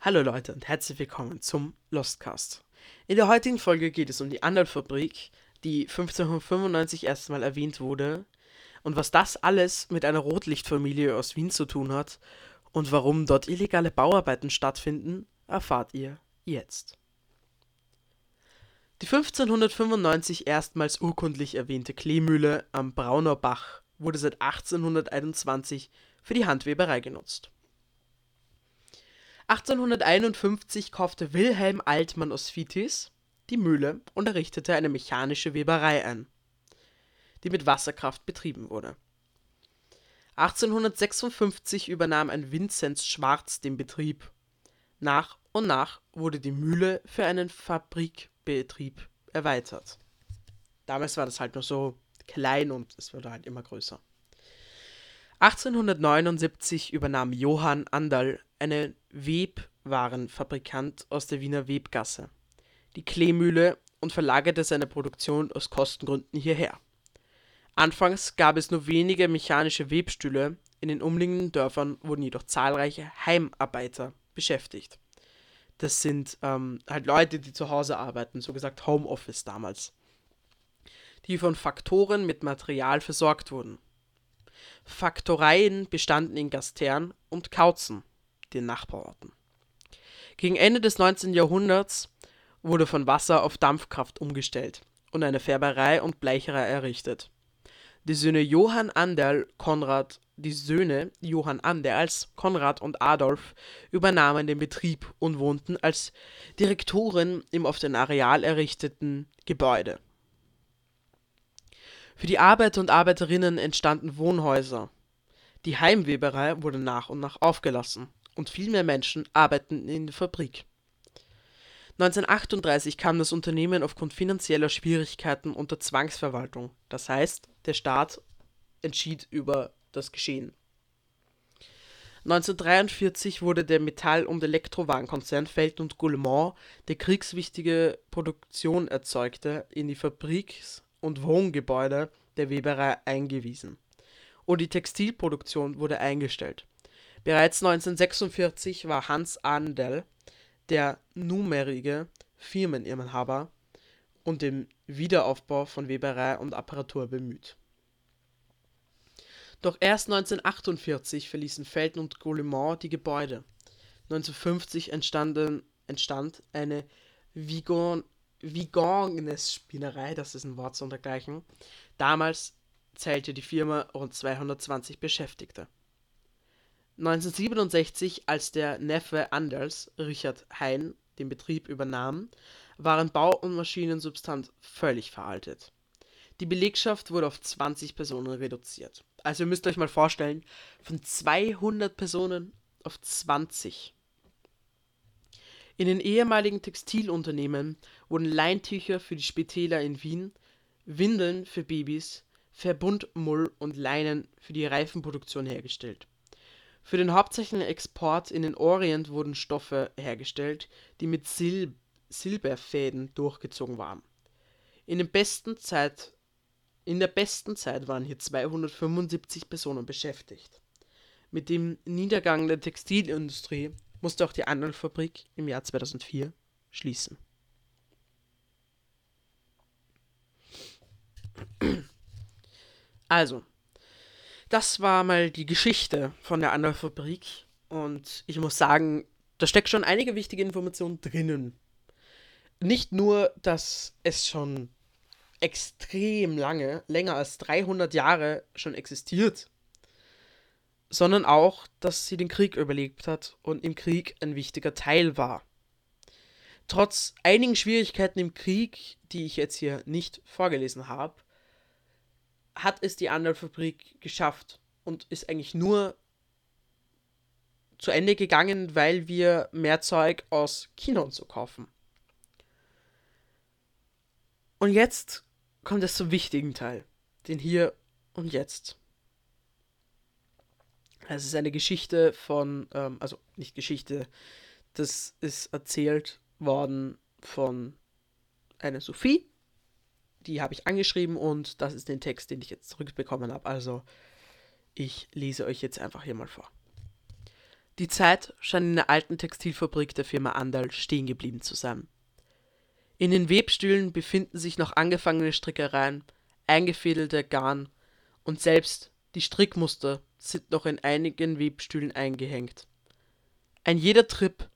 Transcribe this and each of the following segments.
Hallo Leute und herzlich willkommen zum Lostcast. In der heutigen Folge geht es um die Andal-Fabrik, die 1595 erstmal erwähnt wurde und was das alles mit einer Rotlichtfamilie aus Wien zu tun hat und warum dort illegale Bauarbeiten stattfinden, erfahrt ihr jetzt. Die 1595 erstmals urkundlich erwähnte Kleemühle am Brauner Bach wurde seit 1821 für die Handweberei genutzt. 1851 kaufte Wilhelm Altmann aus Vitis die Mühle und errichtete eine mechanische Weberei ein, die mit Wasserkraft betrieben wurde. 1856 übernahm ein Vinzenz Schwarz den Betrieb. Nach und nach wurde die Mühle für einen Fabrikbetrieb erweitert. Damals war das halt nur so klein und es wurde halt immer größer. 1879 übernahm Johann Andal einen Webwarenfabrikant aus der Wiener Webgasse die Kleemühle und verlagerte seine Produktion aus Kostengründen hierher. Anfangs gab es nur wenige mechanische Webstühle, in den umliegenden Dörfern wurden jedoch zahlreiche Heimarbeiter beschäftigt. Das sind ähm, halt Leute, die zu Hause arbeiten, so gesagt Homeoffice damals, die von Faktoren mit Material versorgt wurden. Faktoreien bestanden in Gastern und Kautzen, den Nachbarorten. Gegen Ende des 19. Jahrhunderts wurde von Wasser auf Dampfkraft umgestellt und eine Färberei und Bleicherei errichtet. Die Söhne Johann Anderl Konrad die Söhne Johann Anderls, Konrad und Adolf übernahmen den Betrieb und wohnten als Direktoren im auf dem Areal errichteten Gebäude. Für die Arbeiter und Arbeiterinnen entstanden Wohnhäuser. Die Heimweberei wurde nach und nach aufgelassen und viel mehr Menschen arbeiteten in der Fabrik 1938 kam das Unternehmen aufgrund finanzieller Schwierigkeiten unter Zwangsverwaltung, das heißt, der Staat entschied über das Geschehen. 1943 wurde der Metall und Elektrowarenkonzern Feld und Goulemont, der kriegswichtige Produktion erzeugte, in die Fabriks und Wohngebäude der Weberei eingewiesen, und die Textilproduktion wurde eingestellt. Bereits 1946 war Hans Andel der numerige Firmeninhaber und dem Wiederaufbau von Weberei und Apparatur bemüht. Doch erst 1948 verließen Felten und Gaullimont die Gebäude. 1950 entstanden, entstand eine Vigones-Spinnerei, das ist ein Wort zu untergleichen. Damals zählte die Firma rund 220 Beschäftigte 1967, als der Neffe Anders, Richard Hein, den Betrieb übernahm, waren Bau und Maschinensubstanz völlig veraltet. Die Belegschaft wurde auf 20 Personen reduziert. Also ihr müsst euch mal vorstellen, von 200 Personen auf 20. In den ehemaligen Textilunternehmen wurden Leintücher für die Spitäler in Wien, Windeln für Babys, Verbundmull und Leinen für die Reifenproduktion hergestellt für den hauptsächlichen Export in den Orient wurden Stoffe hergestellt, die mit Sil Silberfäden durchgezogen waren. In, der besten Zeit waren hier 275 Personen beschäftigt. Mit dem Niedergang der Textilindustrie musste auch die Angelfabrik im Jahr 2004 schließen. Also, das war mal die Geschichte von der Anna-Fabrik. Und ich muss sagen, da steckt schon einige wichtige Informationen drinnen. Nicht nur, dass es schon extrem lange, länger als 300 Jahre schon existiert, sondern auch, dass sie den Krieg überlebt hat und im Krieg ein wichtiger Teil war. Trotz einigen Schwierigkeiten im Krieg, die ich jetzt hier nicht vorgelesen habe, hat es die Anwaltfabrik geschafft und ist eigentlich nur zu Ende gegangen, weil wir mehr Zeug aus China und so kaufen. Und jetzt kommt es zum wichtigen Teil, den Hier und Jetzt. Es ist eine Geschichte von, ähm, also nicht Geschichte, das ist erzählt worden von einer Sophie, die habe ich angeschrieben und das ist den Text, den ich jetzt zurückbekommen habe. Also Ich lese euch jetzt einfach hier mal vor. Die Zeit scheint in der alten Textilfabrik der Firma Andal stehen geblieben zu sein. In den Webstühlen befinden sich noch angefangene Strickereien, eingefädelte Garn und selbst die Strickmuster sind noch in einigen Webstühlen eingehängt. Ein jeder Trip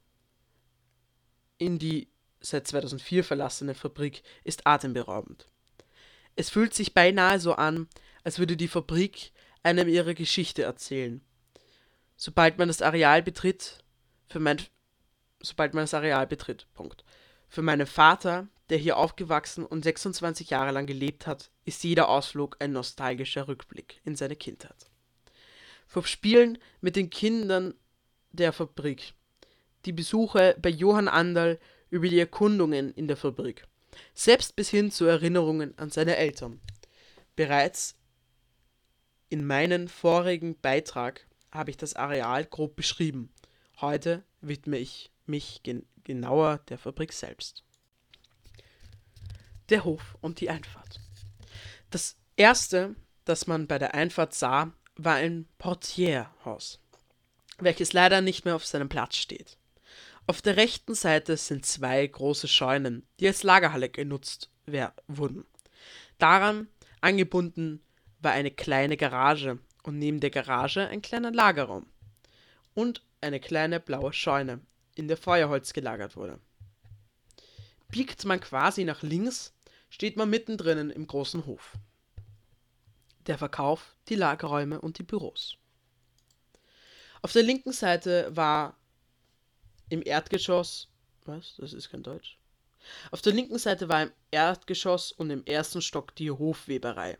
in die seit 2004 verlassene Fabrik ist atemberaubend. Es fühlt sich beinahe so an, als würde die Fabrik einem ihre Geschichte erzählen. Sobald man das Areal betritt, für mein, sobald man das Areal betritt, Punkt. Für meinen Vater, der hier aufgewachsen und 26 Jahre lang gelebt hat, ist jeder Ausflug ein nostalgischer Rückblick in seine Kindheit. Vom Spielen mit den Kindern der Fabrik, die Besuche bei Johann Anderl über die Erkundungen in der Fabrik, selbst bis hin zu Erinnerungen an seine Eltern. Bereits in meinem vorigen Beitrag habe ich das Areal grob beschrieben. Heute widme ich mich gen genauer der Fabrik selbst. Der Hof und die Einfahrt. Das erste, das man bei der Einfahrt sah, war ein Portierhaus, welches leider nicht mehr auf seinem Platz steht. Auf der rechten Seite sind zwei große Scheunen, die als Lagerhalle genutzt wurden. Daran angebunden war eine kleine Garage und neben der Garage ein kleiner Lagerraum und eine kleine blaue Scheune, in der Feuerholz gelagert wurde. Biegt man quasi nach links, steht man mittendrin im großen Hof. Der Verkauf, die Lagerräume und die Büros. Auf der linken Seite war im Erdgeschoss. Was? Das ist kein Deutsch. Auf der linken Seite war im Erdgeschoss und im ersten Stock die Hofweberei.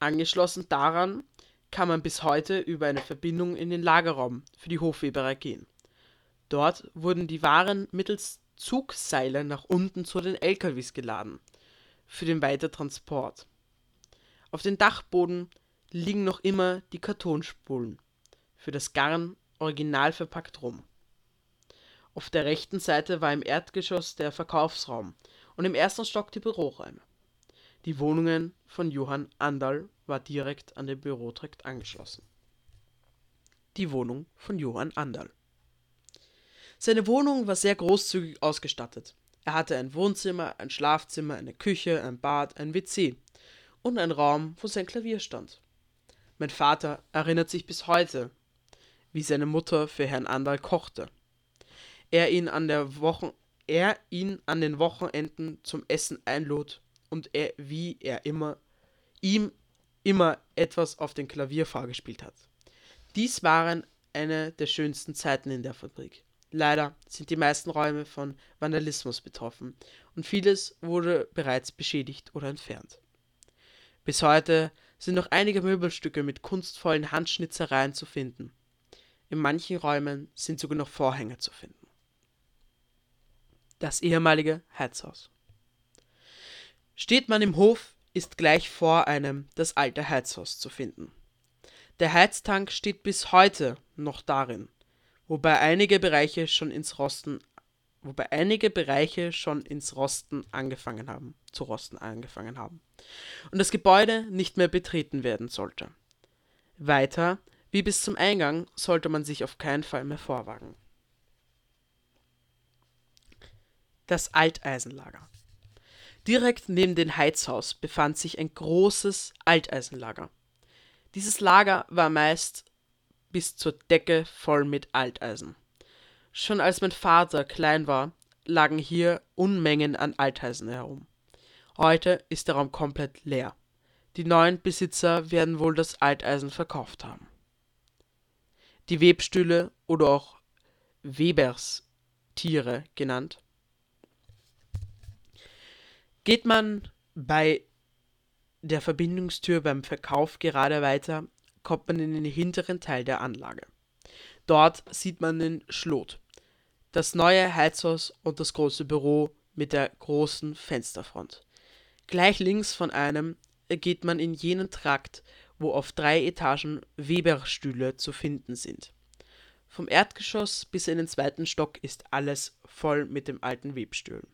Angeschlossen daran kann man bis heute über eine Verbindung in den Lagerraum für die Hofweberei gehen. Dort wurden die Waren mittels Zugseile nach unten zu den LKWs geladen, für den Weitertransport. Auf dem Dachboden liegen noch immer die Kartonspulen, für das Garn original verpackt rum. Auf der rechten Seite war im Erdgeschoss der Verkaufsraum und im ersten Stock die Büroräume. Die Wohnungen von Johann Andal war direkt an den Bürotrakt angeschlossen. Die Wohnung von Johann Andal. Seine Wohnung war sehr großzügig ausgestattet. Er hatte ein Wohnzimmer, ein Schlafzimmer, eine Küche, ein Bad, ein WC und einen Raum, wo sein Klavier stand. Mein Vater erinnert sich bis heute, wie seine Mutter für Herrn Andal kochte. Er ihn an der Wochen er ihn an den Wochenenden zum Essen einlud und er, wie er immer ihm immer etwas auf dem Klavier vorgespielt hat. Dies waren eine der schönsten Zeiten in der Fabrik. Leider sind die meisten Räume von Vandalismus betroffen und vieles wurde bereits beschädigt oder entfernt. Bis heute sind noch einige Möbelstücke mit kunstvollen Handschnitzereien zu finden. In manchen Räumen sind sogar noch Vorhänge zu finden. Das ehemalige Heizhaus. Steht man im Hof, ist gleich vor einem das alte Heizhaus zu finden. Der Heiztank steht bis heute noch darin wobei einige Bereiche schon ins Rosten wobei einige Bereiche schon ins Rosten angefangen haben, zu rosten angefangen haben und das Gebäude nicht mehr betreten werden sollte. Weiter, wie bis zum Eingang, sollte man sich auf keinen Fall mehr vorwagen. Das Alteisenlager. Direkt neben dem Heizhaus befand sich ein großes Alteisenlager. Dieses Lager war meist bis zur Decke voll mit Alteisen. Schon als mein Vater klein war, lagen hier Unmengen an Alteisen herum. Heute ist der Raum komplett leer. Die neuen Besitzer werden wohl das Alteisen verkauft haben. Die Webstühle oder auch Weberstiere genannt. Geht man bei der Verbindungstür beim Verkauf gerade weiter, kommt man in den hinteren Teil der Anlage. Dort sieht man den Schlot, das neue Heizhaus und das große Büro mit der großen Fensterfront. Gleich links von einem geht man in jenen Trakt, wo auf drei Etagen Weberstühle zu finden sind. Vom Erdgeschoss bis in den zweiten Stock ist alles voll mit dem alten Webstühlen.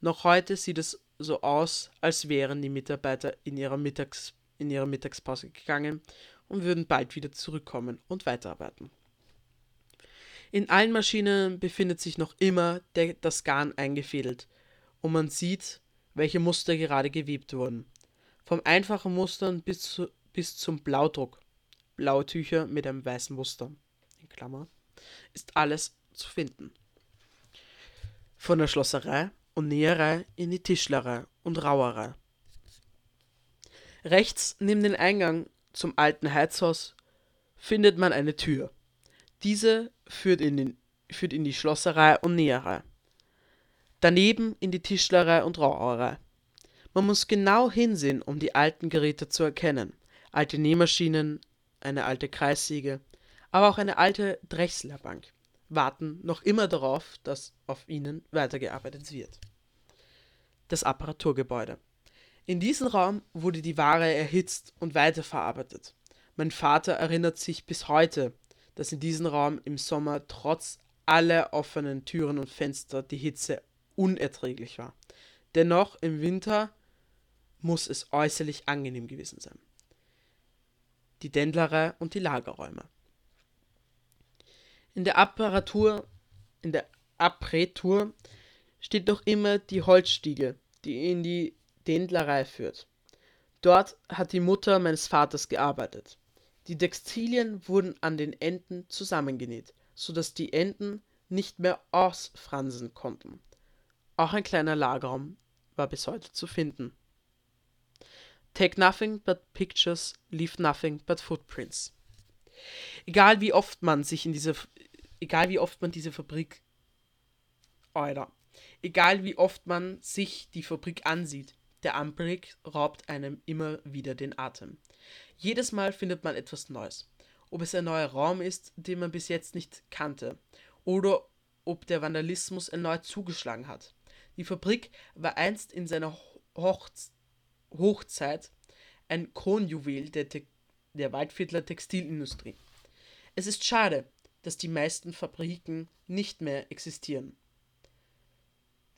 Noch heute sieht es so aus, als wären die Mitarbeiter in ihrer Mittags in ihre Mittagspause gegangen und würden bald wieder zurückkommen und weiterarbeiten. In allen Maschinen befindet sich noch immer der, das Garn eingefädelt und man sieht, welche Muster gerade gewebt wurden. Vom einfachen Mustern bis, zu, bis zum Blaudruck, blaue Tücher mit einem weißen Muster, in Klammer, ist alles zu finden. Von der Schlosserei und Näherei in die Tischlerei und Rauerei. Rechts neben dem Eingang zum alten Heizhaus findet man eine Tür. Diese führt in, den, führt in die Schlosserei und Näherei. Daneben in die Tischlerei und Rauerei. Man muss genau hinsehen, um die alten Geräte zu erkennen. Alte Nähmaschinen, eine alte Kreissäge, aber auch eine alte Drechslerbank warten noch immer darauf, dass auf ihnen weitergearbeitet wird. Das Apparaturgebäude. In diesem Raum wurde die Ware erhitzt und weiterverarbeitet. Mein Vater erinnert sich bis heute, dass in diesem Raum im Sommer trotz aller offenen Türen und Fenster die Hitze unerträglich war. Dennoch im Winter muss es äußerlich angenehm gewesen sein. Die Dendlerei und die Lagerräume. In der Apparatur, in der Aprätur steht noch immer die Holzstiege, die in die Dendlerei führt. Dort hat die Mutter meines Vaters gearbeitet. Die Textilien wurden an den Enden zusammengenäht, sodass die Enden nicht mehr ausfransen konnten. Auch ein kleiner Lagerraum war bis heute zu finden. Take nothing but pictures, leave nothing but footprints. Egal wie oft man sich in diese, egal wie oft man diese Fabrik, Alter, egal wie oft man sich die Fabrik ansieht, der Anblick raubt einem immer wieder den Atem. Jedes Mal findet man etwas Neues. Ob es ein neuer Raum ist, den man bis jetzt nicht kannte, oder ob der Vandalismus erneut zugeschlagen hat. Die Fabrik war einst in seiner Hochz Hochzeit ein Kronjuwel der, Te der Waldviertler Textilindustrie. Es ist schade, dass die meisten Fabriken nicht mehr existieren.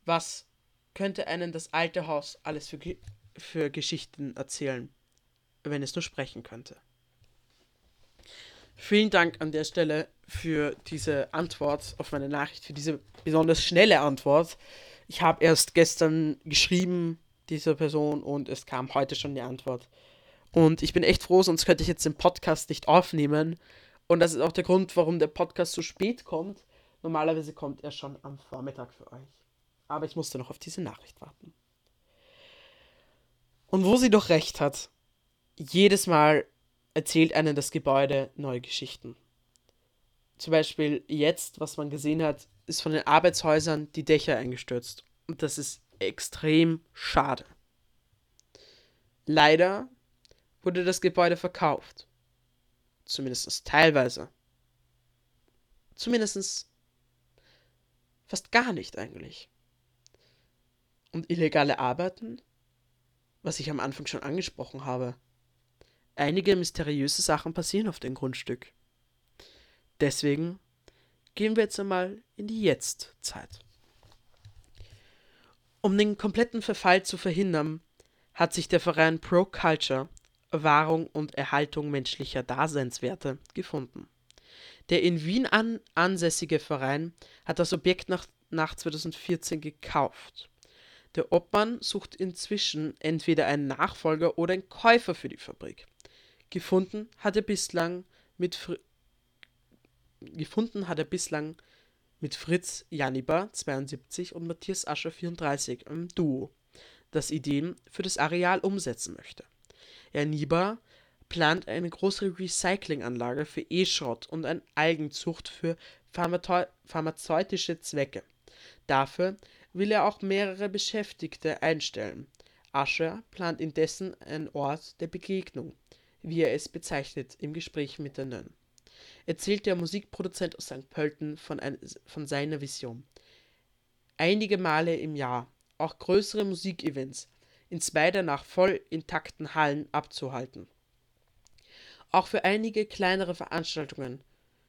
Was könnte einen das alte Haus alles für, für Geschichten erzählen, wenn es nur sprechen könnte? Vielen Dank an der Stelle für diese Antwort auf meine Nachricht, für diese besonders schnelle Antwort. Ich habe erst gestern geschrieben, dieser Person, und es kam heute schon die Antwort. Und ich bin echt froh, sonst könnte ich jetzt den Podcast nicht aufnehmen. Und das ist auch der Grund, warum der Podcast so spät kommt. Normalerweise kommt er schon am Vormittag für euch. Aber ich musste noch auf diese Nachricht warten. Und wo sie doch recht hat, jedes Mal erzählt einen das Gebäude neue Geschichten. Zum Beispiel jetzt, was man gesehen hat, ist von den Arbeitshäusern die Dächer eingestürzt. Und das ist extrem schade. Leider wurde das Gebäude verkauft. Zumindest teilweise. Zumindest fast gar nicht eigentlich. Und illegale Arbeiten? Was ich am Anfang schon angesprochen habe. Einige mysteriöse Sachen passieren auf dem Grundstück. Deswegen gehen wir jetzt einmal in die Jetztzeit. Um den kompletten Verfall zu verhindern, hat sich der Verein Pro Culture Wahrung und Erhaltung menschlicher Daseinswerte gefunden. Der in Wien an ansässige Verein hat das Objekt nach, nach 2014 gekauft. Der Obmann sucht inzwischen entweder einen Nachfolger oder einen Käufer für die Fabrik. Gefunden hat er bislang mit Fr gefunden hat er bislang mit Fritz Janiber 72 und Matthias Ascher 34 im Duo, das Ideen für das Areal umsetzen möchte. Janiber plant eine große Recyclinganlage für E-Schrott und eine Algenzucht für pharmazeutische Zwecke. Dafür will er auch mehrere Beschäftigte einstellen. Ascher plant indessen einen Ort der Begegnung, wie er es bezeichnet im Gespräch mit der Nönn erzählt der Musikproduzent aus St. Pölten von, von seiner Vision. Einige Male im Jahr auch größere Musikevents in zwei danach voll intakten Hallen abzuhalten. Auch für einige kleinere Veranstaltungen,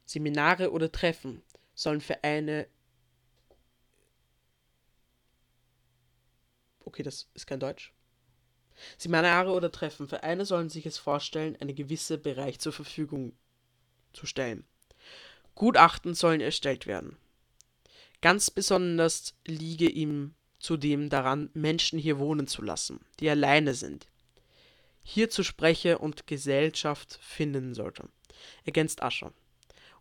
Seminare oder Treffen sollen Vereine okay, das ist kein Deutsch. Seminare oder Treffen. Vereine sollen sich es vorstellen, einen gewissen Bereich zur Verfügung zu stellen. Gutachten sollen erstellt werden. Ganz besonders liege ihm zudem daran, Menschen hier wohnen zu lassen, die alleine sind. Hier zu Spreche und Gesellschaft finden sollte, ergänzt Ascher.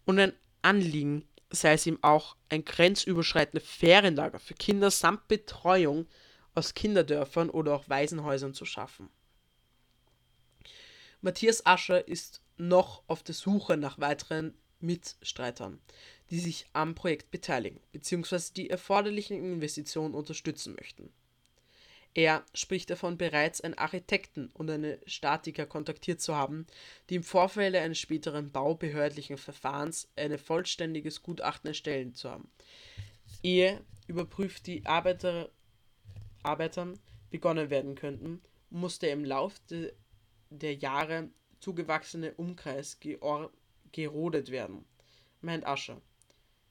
Und ein Anliegen sei es ihm auch, ein grenzüberschreitendes Ferienlager für Kinder samt Betreuung aus Kinderdörfern oder auch Waisenhäusern zu schaffen. Matthias Ascher ist noch auf der Suche nach weiteren Mitstreitern, die sich am Projekt beteiligen bzw. die erforderlichen Investitionen unterstützen möchten. Er spricht davon, bereits einen Architekten und einen Statiker kontaktiert zu haben, die im Vorfeld eines späteren baubehördlichen Verfahrens ein vollständiges Gutachten erstellen zu haben. Er überprüft die Arbeiter, Arbeitern begonnen werden könnten, musste im Lauf de, der Jahre zugewachsene Umkreis gerodet werden, meint Ascher.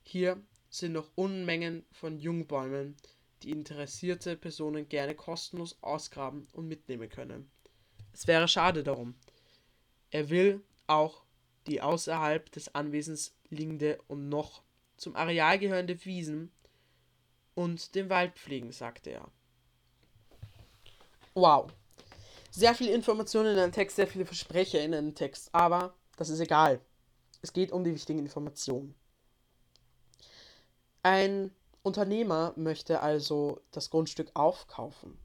Hier sind noch Unmengen von Jungbäumen, die interessierte Personen gerne kostenlos ausgraben und mitnehmen können. Es wäre schade darum. Er will auch die außerhalb des Anwesens liegende und noch zum Areal gehörende Wiesen und den Wald pflegen, sagte er. Wow. Sehr viele Informationen in einem Text, sehr viele Versprecher in einem Text, aber das ist egal. Es geht um die wichtigen Informationen. Ein Unternehmer möchte also das Grundstück aufkaufen.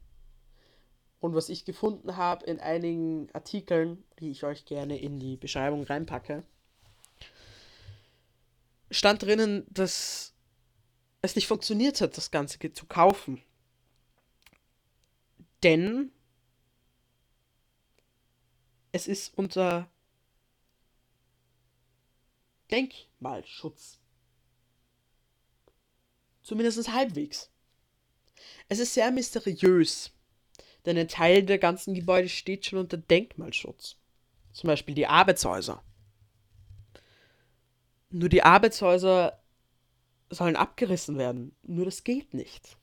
Und was ich gefunden habe in einigen Artikeln, die ich euch gerne in die Beschreibung reinpacke, stand drinnen, dass es nicht funktioniert hat, das Ganze zu kaufen. Denn es ist unter Denkmalschutz. Zumindest halbwegs. Es ist sehr mysteriös, denn ein Teil der ganzen Gebäude steht schon unter Denkmalschutz. Zum Beispiel die Arbeitshäuser. Nur die Arbeitshäuser sollen abgerissen werden. Nur das geht nicht.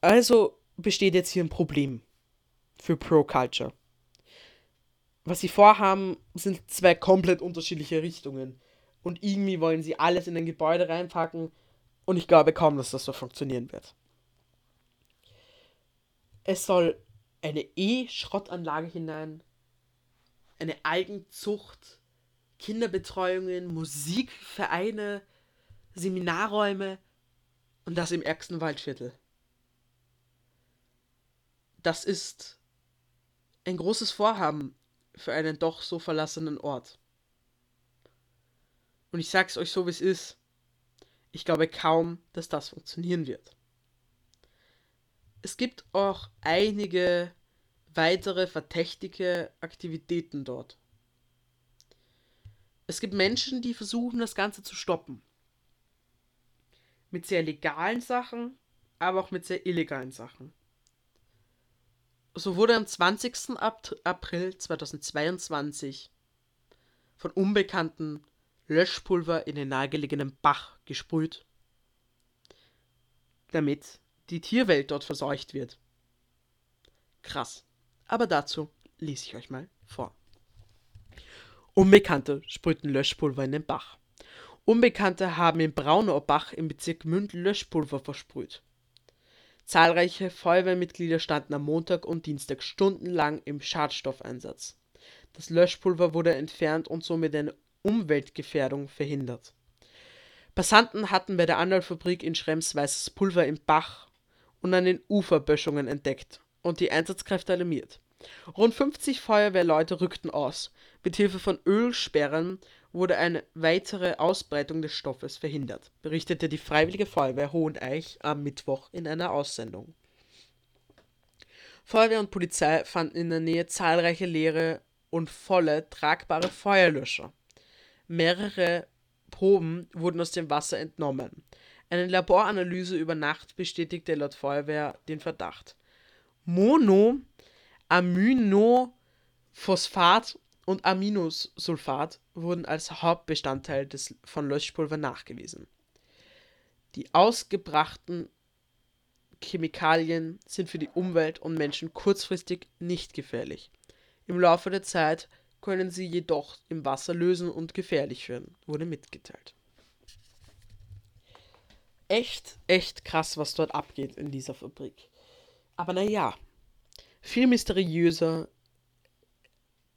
Also besteht jetzt hier ein Problem für Pro Culture. Was sie vorhaben, sind zwei komplett unterschiedliche Richtungen. Und irgendwie wollen sie alles in ein Gebäude reinpacken und ich glaube kaum, dass das so funktionieren wird. Es soll eine E-Schrottanlage hinein, eine Eigenzucht, Kinderbetreuungen, Musikvereine, Seminarräume und das im ärgsten Waldviertel. Das ist ein großes Vorhaben für einen doch so verlassenen Ort. Und ich sag's euch so, wie es ist. Ich glaube kaum, dass das funktionieren wird. Es gibt auch einige weitere verdächtige Aktivitäten dort. Es gibt Menschen, die versuchen, das Ganze zu stoppen. Mit sehr legalen Sachen, aber auch mit sehr illegalen Sachen. So wurde am 20. April 2022 von Unbekannten Löschpulver in den nahegelegenen Bach gesprüht, damit die Tierwelt dort verseucht wird. Krass. Aber dazu lese ich euch mal vor. Unbekannte sprühten Löschpulver in den Bach. Unbekannte haben im Braunau-Bach im Bezirk Münd Löschpulver versprüht. Zahlreiche Feuerwehrmitglieder standen am Montag und Dienstag stundenlang im Schadstoffeinsatz. Das Löschpulver wurde entfernt und somit eine Umweltgefährdung verhindert. Passanten hatten bei der Anwaltfabrik in Schrems weißes Pulver im Bach und an den Uferböschungen entdeckt und die Einsatzkräfte alarmiert. Rund 50 Feuerwehrleute rückten aus. Mit Hilfe von Ölsperren wurde eine weitere Ausbreitung des Stoffes verhindert, berichtete die Freiwillige Feuerwehr Hoheneich am Mittwoch in einer Aussendung. Feuerwehr und Polizei fanden in der Nähe zahlreiche leere und volle tragbare Feuerlöscher. Mehrere Proben wurden aus dem Wasser entnommen. Eine Laboranalyse über Nacht bestätigte laut Feuerwehr den Verdacht. Monoaminophosphat und Aminosulfat wurden als Hauptbestandteil des, von Löschpulver nachgewiesen. Die ausgebrachten Chemikalien sind für die Umwelt und Menschen kurzfristig nicht gefährlich. Im Laufe der Zeit können sie jedoch im Wasser lösen und gefährlich werden, wurde mitgeteilt. Echt, echt krass, was dort abgeht in dieser Fabrik. Aber naja, viel mysteriöser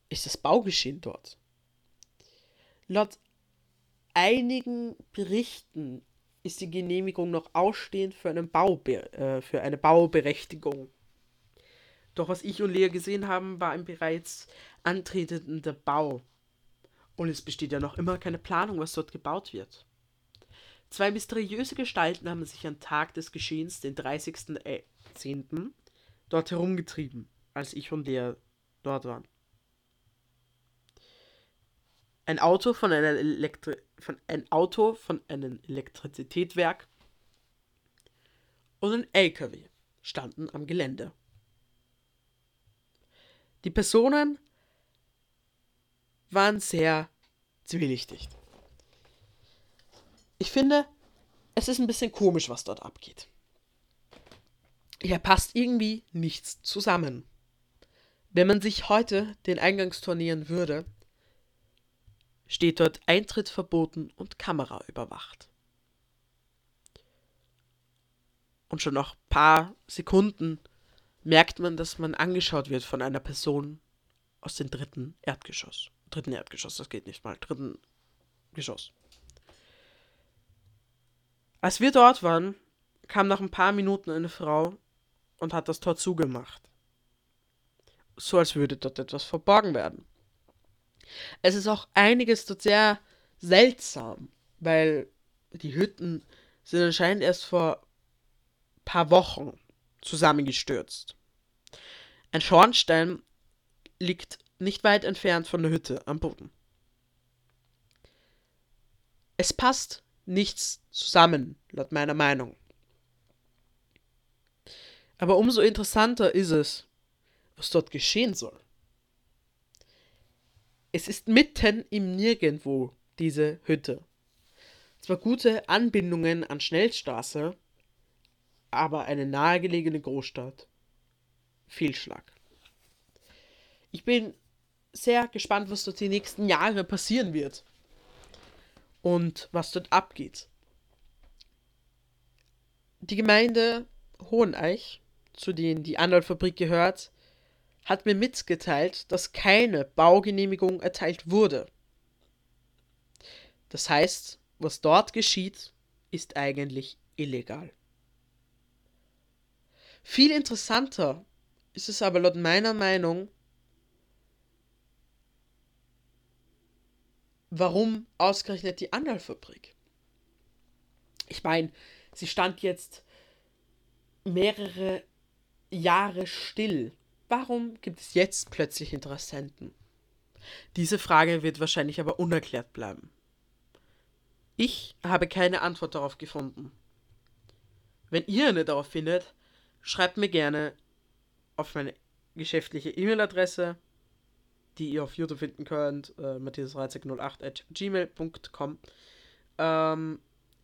ist das Baugeschehen dort. Laut einigen Berichten ist die Genehmigung noch ausstehend für, einen Baube äh, für eine Bauberechtigung. Doch was ich und Lea gesehen haben, war ein bereits antretender Bau. Und es besteht ja noch immer keine Planung, was dort gebaut wird. Zwei mysteriöse Gestalten haben sich am Tag des Geschehens, den 30.10., dort herumgetrieben, als ich und Lea dort waren. Ein Auto von, einer Elektri von ein Auto von einem Elektrizitätswerk und ein LKW standen am Gelände. Die Personen waren sehr zwielichtig. Ich finde, es ist ein bisschen komisch, was dort abgeht. Hier passt irgendwie nichts zusammen. Wenn man sich heute den Eingangstor nähern würde, steht dort Eintritt verboten und Kamera überwacht. Und schon nach ein paar Sekunden merkt man, dass man angeschaut wird von einer Person aus dem dritten Erdgeschoss. Dritten Erdgeschoss, das geht nicht mal. Dritten Geschoss. Als wir dort waren, kam nach ein paar Minuten eine Frau und hat das Tor zugemacht. So als würde dort etwas verborgen werden. Es ist auch einiges dort sehr seltsam, weil die Hütten sind anscheinend erst vor ein paar Wochen zusammengestürzt. Ein Schornstein liegt nicht weit entfernt von der Hütte am Boden. Es passt nichts zusammen, laut meiner Meinung. Aber umso interessanter ist es, was dort geschehen soll. Es ist mitten im Nirgendwo, diese Hütte. Zwar gute Anbindungen an Schnellstraße, aber eine nahegelegene Großstadt. Fehlschlag. Ich bin sehr gespannt, was dort die nächsten Jahre passieren wird. Und was dort abgeht. Die Gemeinde Hoheneich, zu denen die Anwaltfabrik gehört, hat mir mitgeteilt, dass keine Baugenehmigung erteilt wurde. Das heißt, was dort geschieht, ist eigentlich illegal. Viel interessanter ist es aber laut meiner Meinung, warum ausgerechnet die Anwaltfabrik? Ich meine, sie stand jetzt mehrere Jahre still. Warum gibt es jetzt plötzlich Interessenten? Diese Frage wird wahrscheinlich aber unerklärt bleiben. Ich habe keine Antwort darauf gefunden. Wenn ihr eine darauf findet, schreibt mir gerne auf meine geschäftliche E-Mail-Adresse, die ihr auf YouTube finden könnt, äh, matthias08 at gmail.com. Ähm,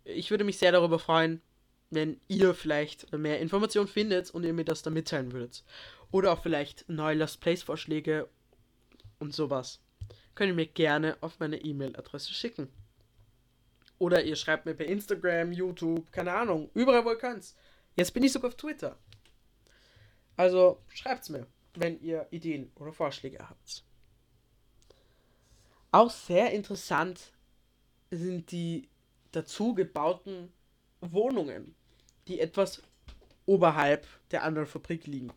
ich würde mich sehr darüber freuen, wenn ihr vielleicht mehr Informationen findet und ihr mir das dann mitteilen würdet. Oder auch vielleicht neue Lost Place Vorschläge und sowas. Könnt ihr mir gerne auf meine E-Mail-Adresse schicken. Oder ihr schreibt mir per Instagram, YouTube, keine Ahnung, überall wo ihr könnt. Jetzt bin ich sogar auf Twitter. Also schreibt's mir, wenn ihr Ideen oder Vorschläge habt. Auch sehr interessant sind die dazu gebauten Wohnungen, die etwas oberhalb der anderen Fabrik liegen.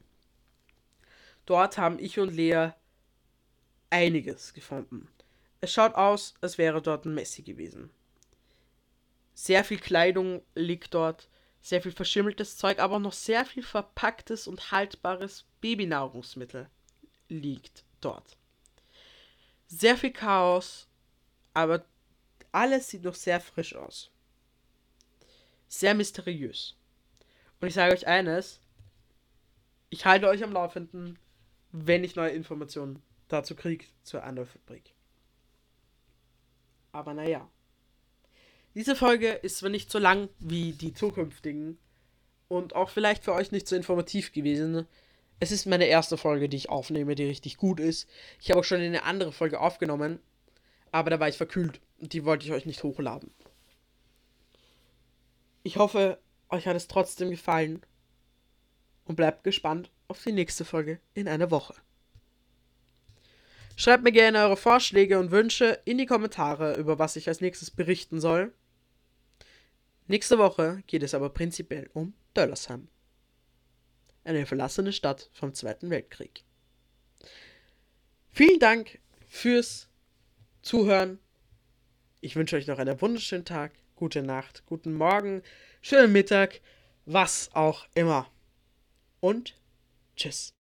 Dort haben ich und Lea einiges gefunden. Es schaut aus, als wäre dort ein Messi gewesen. Sehr viel Kleidung liegt dort, sehr viel verschimmeltes Zeug, aber auch noch sehr viel verpacktes und haltbares Babynahrungsmittel liegt dort. Sehr viel Chaos, aber alles sieht noch sehr frisch aus. Sehr mysteriös. Und ich sage euch eines, ich halte euch am Laufenden, wenn ich neue Informationen dazu kriege, zur Anwaltfabrik. Aber naja. Diese Folge ist zwar nicht so lang wie die zukünftigen, und auch vielleicht für euch nicht so informativ gewesen. Es ist meine erste Folge, die ich aufnehme, die richtig gut ist. Ich habe auch schon eine andere Folge aufgenommen, aber da war ich verkühlt und die wollte ich euch nicht hochladen. Ich hoffe, euch hat es trotzdem gefallen und bleibt gespannt auf die nächste Folge in einer Woche. Schreibt mir gerne eure Vorschläge und Wünsche in die Kommentare, über was ich als nächstes berichten soll. Nächste Woche geht es aber prinzipiell um Döllersheim. Eine verlassene Stadt vom Zweiten Weltkrieg. Vielen Dank fürs Zuhören. Ich wünsche euch noch einen wunderschönen Tag, gute Nacht, guten Morgen, schönen Mittag, was auch immer. Und tschüss.